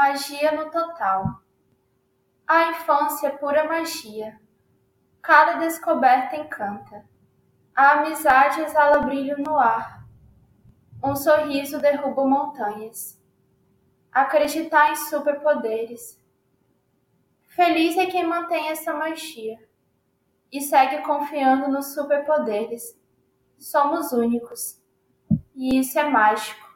Magia no total. A infância é pura magia. Cada descoberta encanta. A amizade exala brilho no ar. Um sorriso derruba montanhas. Acreditar em superpoderes. Feliz é quem mantém essa magia e segue confiando nos superpoderes. Somos únicos e isso é mágico.